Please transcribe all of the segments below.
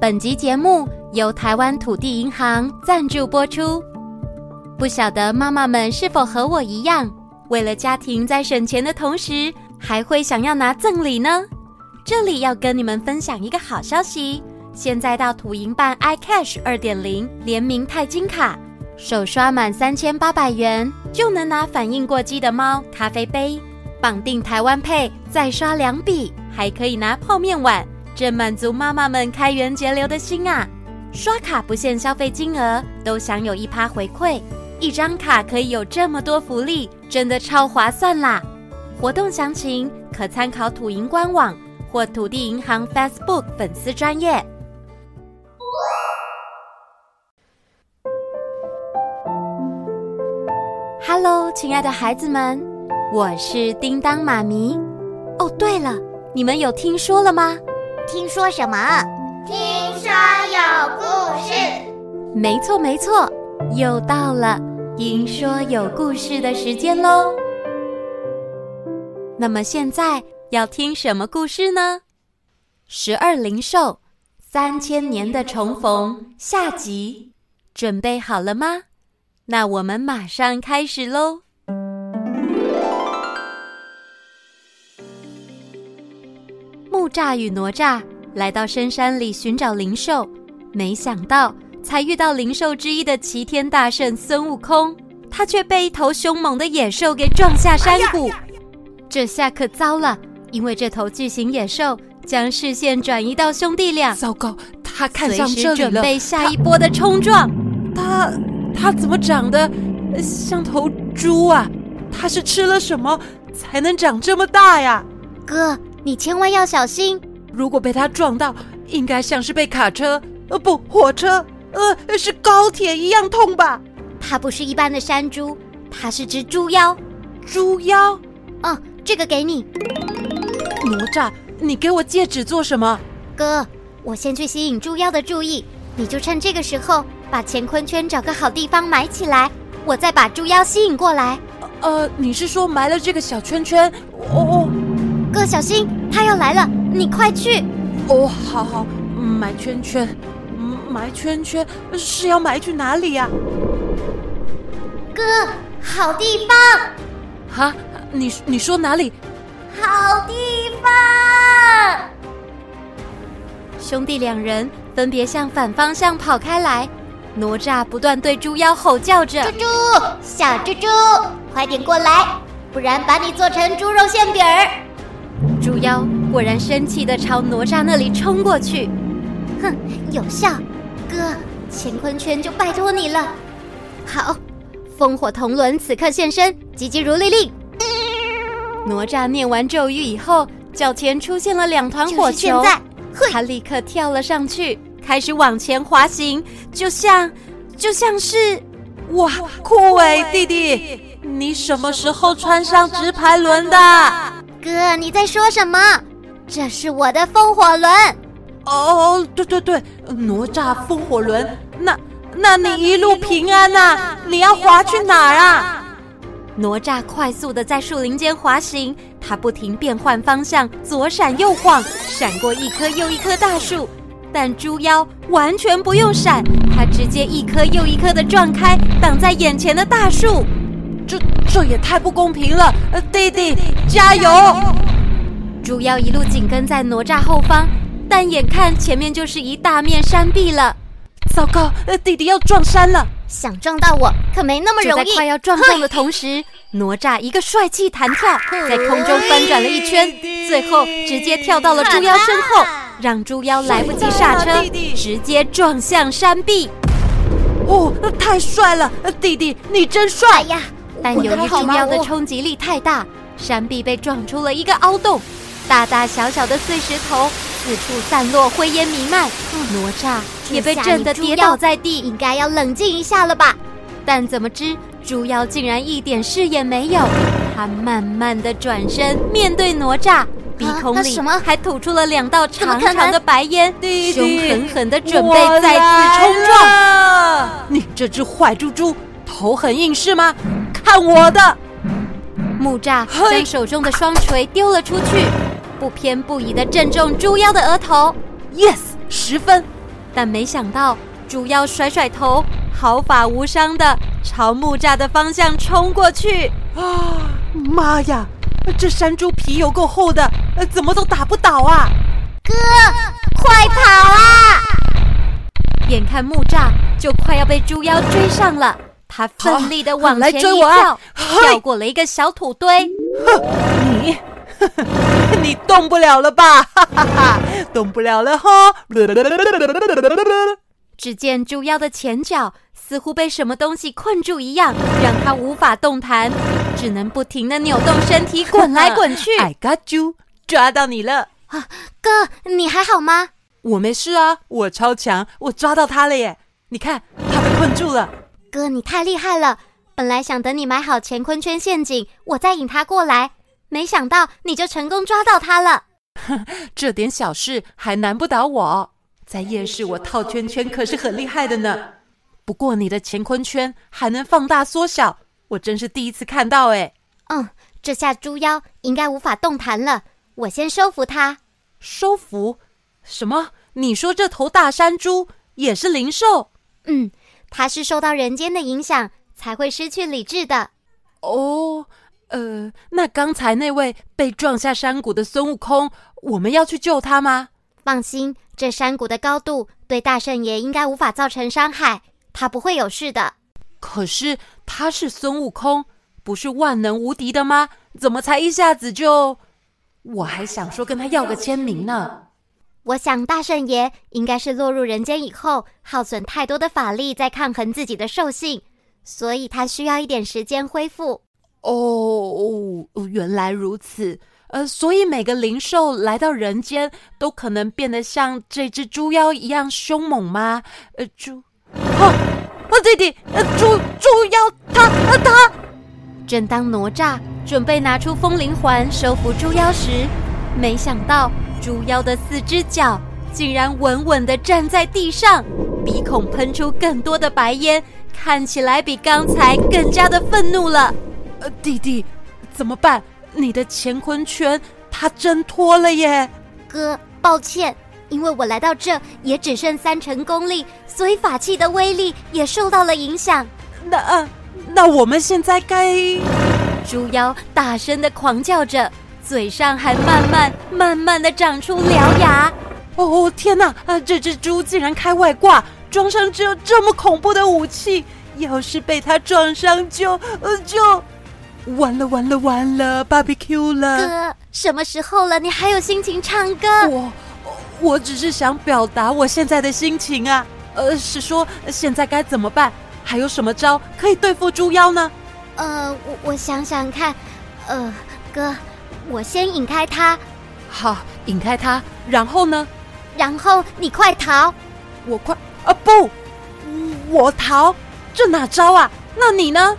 本集节目由台湾土地银行赞助播出。不晓得妈妈们是否和我一样，为了家庭在省钱的同时，还会想要拿赠礼呢？这里要跟你们分享一个好消息：现在到土银办 iCash 二点零联名钛金卡，首刷满三千八百元就能拿反应过激的猫咖啡杯，绑定台湾配再刷两笔，还可以拿泡面碗。正满足妈妈们开源节流的心啊！刷卡不限消费金额，都享有一趴回馈。一张卡可以有这么多福利，真的超划算啦！活动详情可参考土银官网或土地银行 Facebook 粉丝专页。Hello，亲爱的孩子们，我是叮当妈咪。哦，对了，你们有听说了吗？听说什么？听说有故事。没错没错，又到了听说有故事的时间喽。那么现在要听什么故事呢？十二灵兽三千年的重逢下集，准备好了吗？那我们马上开始喽。木栅与哪吒来到深山里寻找灵兽，没想到才遇到灵兽之一的齐天大圣孙悟空，他却被一头凶猛的野兽给撞下山谷。这下可糟了，因为这头巨型野兽将视线转移到兄弟俩。糟糕，他看上这里了，随时准备下一波的冲撞。他他怎么长得像头猪啊？他是吃了什么才能长这么大呀？哥。你千万要小心！如果被他撞到，应该像是被卡车，呃，不，火车，呃，是高铁一样痛吧？它不是一般的山猪，它是只猪妖。猪妖？嗯，这个给你。哪吒，你给我戒指做什么？哥，我先去吸引猪妖的注意，你就趁这个时候把乾坤圈找个好地方埋起来，我再把猪妖吸引过来。呃，你是说埋了这个小圈圈？哦。哥，小心，他要来了，你快去！哦，好好，埋圈圈，埋圈圈是要埋去哪里呀？哥，好地方！哈，你你说哪里？好地方！兄弟两人分别向反方向跑开来，哪吒不断对猪妖吼叫着：“猪猪，小猪猪，快点过来，不然把你做成猪肉馅饼儿！”猪妖果然生气的朝哪吒那里冲过去，哼，有效，哥，乾坤圈就拜托你了。好，风火铜轮此刻现身，急急如律令。哪吒念完咒语以后，脚前出现了两团火球，现在他立刻跳了上去，开始往前滑行，就像，就像是，哇，酷诶，弟弟，你什么时候穿上直排轮的？哥，你在说什么？这是我的风火轮。哦，对对对，哪吒风火轮。那，那你一路平安呐、啊？你要滑去哪儿啊？哪吒快速的在树林间滑行，他不停变换方向，左闪右晃，闪过一棵又一棵大树。但猪妖完全不用闪，他直接一棵又一棵的撞开，挡在眼前的大树。这这也太不公平了！呃，弟弟加油！猪妖一路紧跟在哪吒后方，但眼看前面就是一大面山壁了，糟糕！呃，弟弟要撞山了，想撞到我可没那么容易。就在快要撞中的同时，哪吒一个帅气弹跳，在空中翻转了一圈，最后直接跳到了猪妖身后，让猪妖来不及刹车，直接撞向山壁。哦，太帅了！弟弟你真帅！哎呀！但由于猪妖的冲击力太大，山壁被撞出了一个凹洞，大大小小的碎石头四处散落，灰烟弥漫。哪吒也被震得跌倒在地，应该要冷静一下了吧？但怎么知猪妖竟然一点事也没有，他慢慢的转身面对哪吒，鼻孔里还吐出了两道长长的白烟，凶狠狠的准备再次冲撞。你这只坏猪猪，头很硬是吗？看我的！木栅将手中的双锤丢了出去，不偏不倚的正中猪妖的额头。Yes，十分！但没想到猪妖甩甩头，毫发无伤的朝木栅的方向冲过去。啊，妈呀！这山猪皮有够厚的，怎么都打不倒啊！哥，快跑啊！眼看木栅就快要被猪妖追上了，他奋力的往前一跳，啊、跳过了一个小土堆。哼，你，你动不了了吧？哈哈哈，动不了了哈！只见猪妖的前脚似乎被什么东西困住一样，让他无法动弹，只能不停的扭动身体，滚来滚去。I got you，抓到你了！啊，哥，你还好吗？我没事啊，我超强，我抓到他了耶！你看，他被困住了。哥，你太厉害了！本来想等你买好乾坤圈陷阱，我再引他过来，没想到你就成功抓到他了。哼，这点小事还难不倒我。在夜市，我套圈圈可是很厉害的呢。不过你的乾坤圈还能放大缩小，我真是第一次看到哎。嗯，这下猪妖应该无法动弹了。我先收服它。收服？什么？你说这头大山猪也是灵兽？嗯，它是受到人间的影响才会失去理智的。哦，呃，那刚才那位被撞下山谷的孙悟空，我们要去救他吗？放心，这山谷的高度对大圣爷应该无法造成伤害，他不会有事的。可是他是孙悟空，不是万能无敌的吗？怎么才一下子就……我还想说跟他要个签名呢。我想大圣爷应该是落入人间以后，耗损太多的法力在抗衡自己的兽性，所以他需要一点时间恢复。哦，原来如此。呃，所以每个灵兽来到人间，都可能变得像这只猪妖一样凶猛吗？呃，猪，哦，哦，弟弟，呃，猪猪妖，他，呃，他。正当哪吒准备拿出风灵环收服猪妖时，没想到猪妖的四只脚竟然稳稳地站在地上，鼻孔喷出更多的白烟，看起来比刚才更加的愤怒了。呃，弟弟，怎么办？你的乾坤圈它挣脱了耶！哥，抱歉，因为我来到这也只剩三成功力，所以法器的威力也受到了影响。那、呃、那我们现在该……猪妖大声的狂叫着，嘴上还慢慢慢慢的长出獠牙。哦天哪！啊，这只猪竟然开外挂，装上只有这么恐怖的武器，要是被它撞伤就呃就……完了完了完了，BBQ 了！哥，什么时候了？你还有心情唱歌？我，我只是想表达我现在的心情啊。呃，是说现在该怎么办？还有什么招可以对付猪妖呢？呃，我我想想看。呃，哥，我先引开他。好，引开他。然后呢？然后你快逃。我快啊不，我逃？这哪招啊？那你呢？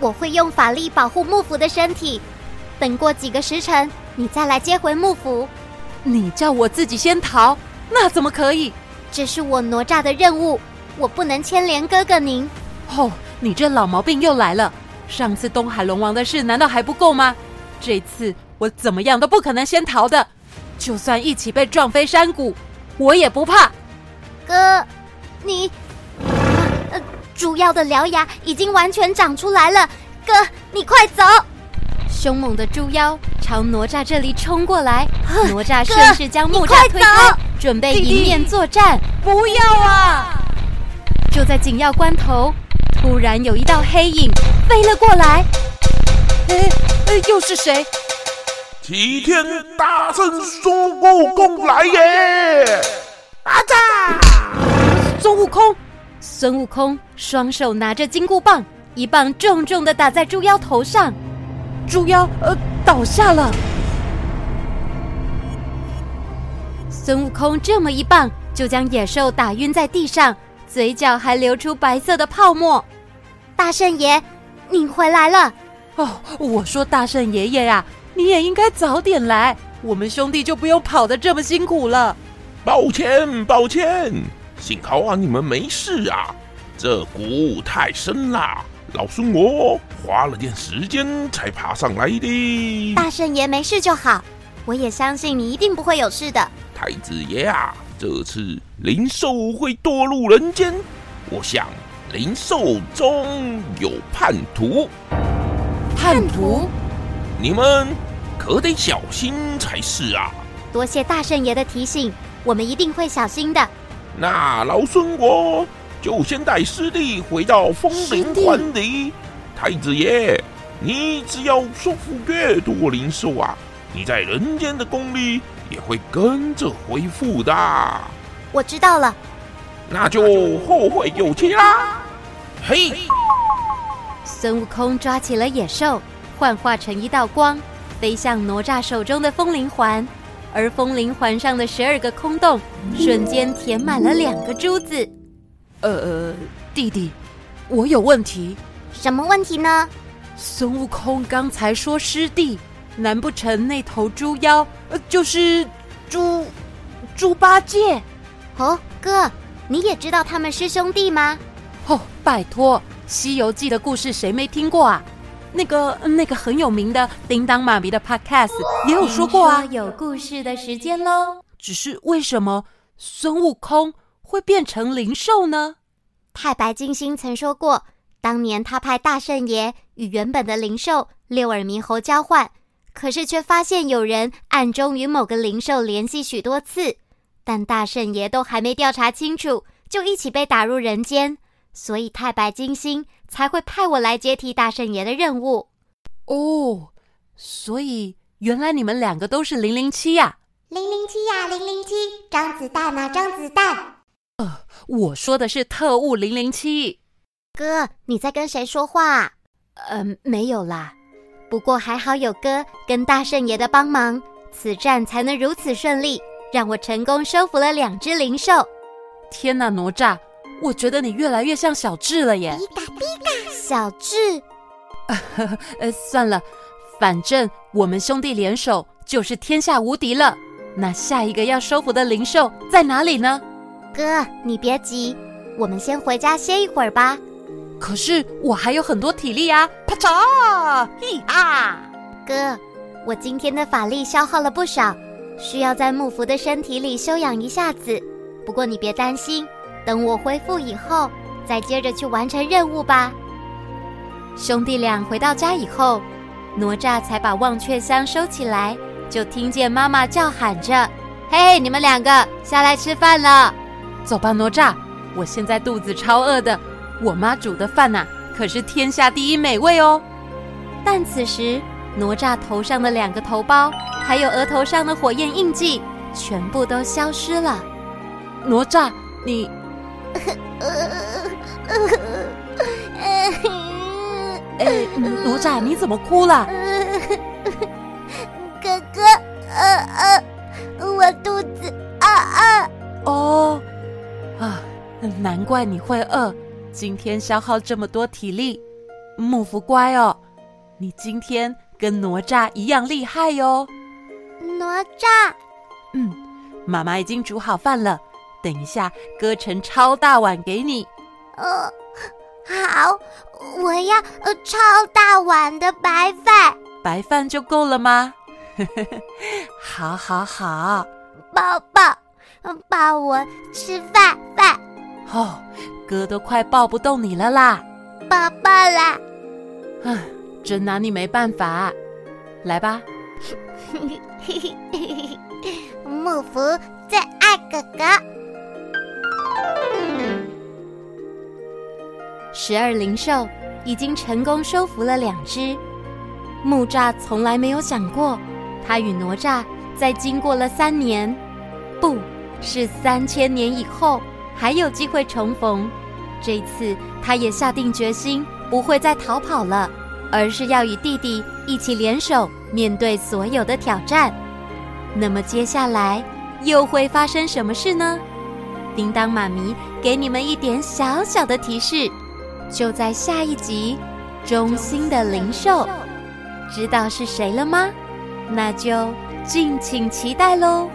我会用法力保护幕府的身体，等过几个时辰，你再来接回幕府。你叫我自己先逃，那怎么可以？这是我哪吒的任务，我不能牵连哥哥您。哦，你这老毛病又来了！上次东海龙王的事难道还不够吗？这次我怎么样都不可能先逃的，就算一起被撞飞山谷，我也不怕。哥，你。呃，主要的獠牙已经完全长出来了，哥，你快走！凶猛的猪妖朝哪吒这里冲过来，哪吒顺势将木栅推开，准备迎面作战。不要啊！就在紧要关头，突然有一道黑影飞了过来。哎哎，又是谁？齐天大圣孙悟空来也！阿扎！孙悟空。孙悟空双手拿着金箍棒，一棒重重的打在猪妖头上，猪妖呃倒下了。孙悟空这么一棒，就将野兽打晕在地上，嘴角还流出白色的泡沫。大圣爷，你回来了！哦，我说大圣爷爷呀，你也应该早点来，我们兄弟就不用跑得这么辛苦了。抱歉，抱歉。幸好啊，你们没事啊！这谷太深了，老孙我花了点时间才爬上来的。大圣爷没事就好，我也相信你一定不会有事的。太子爷啊，这次灵兽会堕入人间，我想灵兽中有叛徒。叛徒？你们可得小心才是啊！多谢大圣爷的提醒，我们一定会小心的。那老孙我就先带师弟回到风林观里。太子爷，你只要收服越多灵兽啊，你在人间的功力也会跟着恢复的。我知道了，那就后会有期啦。嘿，孙悟空抓起了野兽，幻化成一道光，飞向哪吒手中的风铃环，而风铃环上的十二个空洞瞬间填满了两个珠子。呃，弟弟，我有问题。什么问题呢？孙悟空刚才说师弟，难不成那头猪妖，呃，就是猪猪八戒？哦，哥，你也知道他们是兄弟吗？哦，拜托，《西游记》的故事谁没听过啊？那个那个很有名的叮当妈咪的 Podcast 也有说过啊。有故事的时间喽。只是为什么孙悟空会变成灵兽呢？太白金星曾说过。当年他派大圣爷与原本的灵兽六耳猕猴交换，可是却发现有人暗中与某个灵兽联系许多次，但大圣爷都还没调查清楚，就一起被打入人间，所以太白金星才会派我来接替大圣爷的任务。哦，所以原来你们两个都是零零七呀？零零七呀，零零七，张子弹啊，张子弹。呃，我说的是特务零零七。哥，你在跟谁说话？嗯、呃，没有啦。不过还好有哥跟大圣爷的帮忙，此战才能如此顺利，让我成功收服了两只灵兽。天哪，哪吒，我觉得你越来越像小智了耶！哔嘎哔嘎，小智。呃，算了，反正我们兄弟联手就是天下无敌了。那下一个要收服的灵兽在哪里呢？哥，你别急，我们先回家歇一会儿吧。可是我还有很多体力啊！啪嚓，嘿啊！哥，我今天的法力消耗了不少，需要在木符的身体里休养一下子。不过你别担心，等我恢复以后，再接着去完成任务吧。兄弟俩回到家以后，哪吒才把忘却香收起来，就听见妈妈叫喊着：“嘿，你们两个下来吃饭了！走吧，哪吒，我现在肚子超饿的。”我妈煮的饭呐、啊，可是天下第一美味哦。但此时，哪吒头上的两个头包，还有额头上的火焰印记，全部都消失了。哪吒，你…… 哎，哪吒，你怎么哭了？哥哥，呃呃，我肚子饿饿。哦，啊，难怪你会饿。今天消耗这么多体力，木福乖哦，你今天跟哪吒一样厉害哟。哪吒，嗯，妈妈已经煮好饭了，等一下割成超大碗给你。哦，好，我要呃超大碗的白饭。白饭就够了吗？好好好，抱抱，抱我吃饭饭。哦。哥都快抱不动你了啦，抱抱啦！嗯，真拿你没办法。来吧，木福最爱哥哥。十二灵兽已经成功收服了两只。木吒从来没有想过，他与哪吒在经过了三年，不是三千年以后。还有机会重逢，这次他也下定决心，不会再逃跑了，而是要与弟弟一起联手面对所有的挑战。那么接下来又会发生什么事呢？叮当妈咪给你们一点小小的提示，就在下一集《中心的灵兽》，知道是谁了吗？那就敬请期待喽。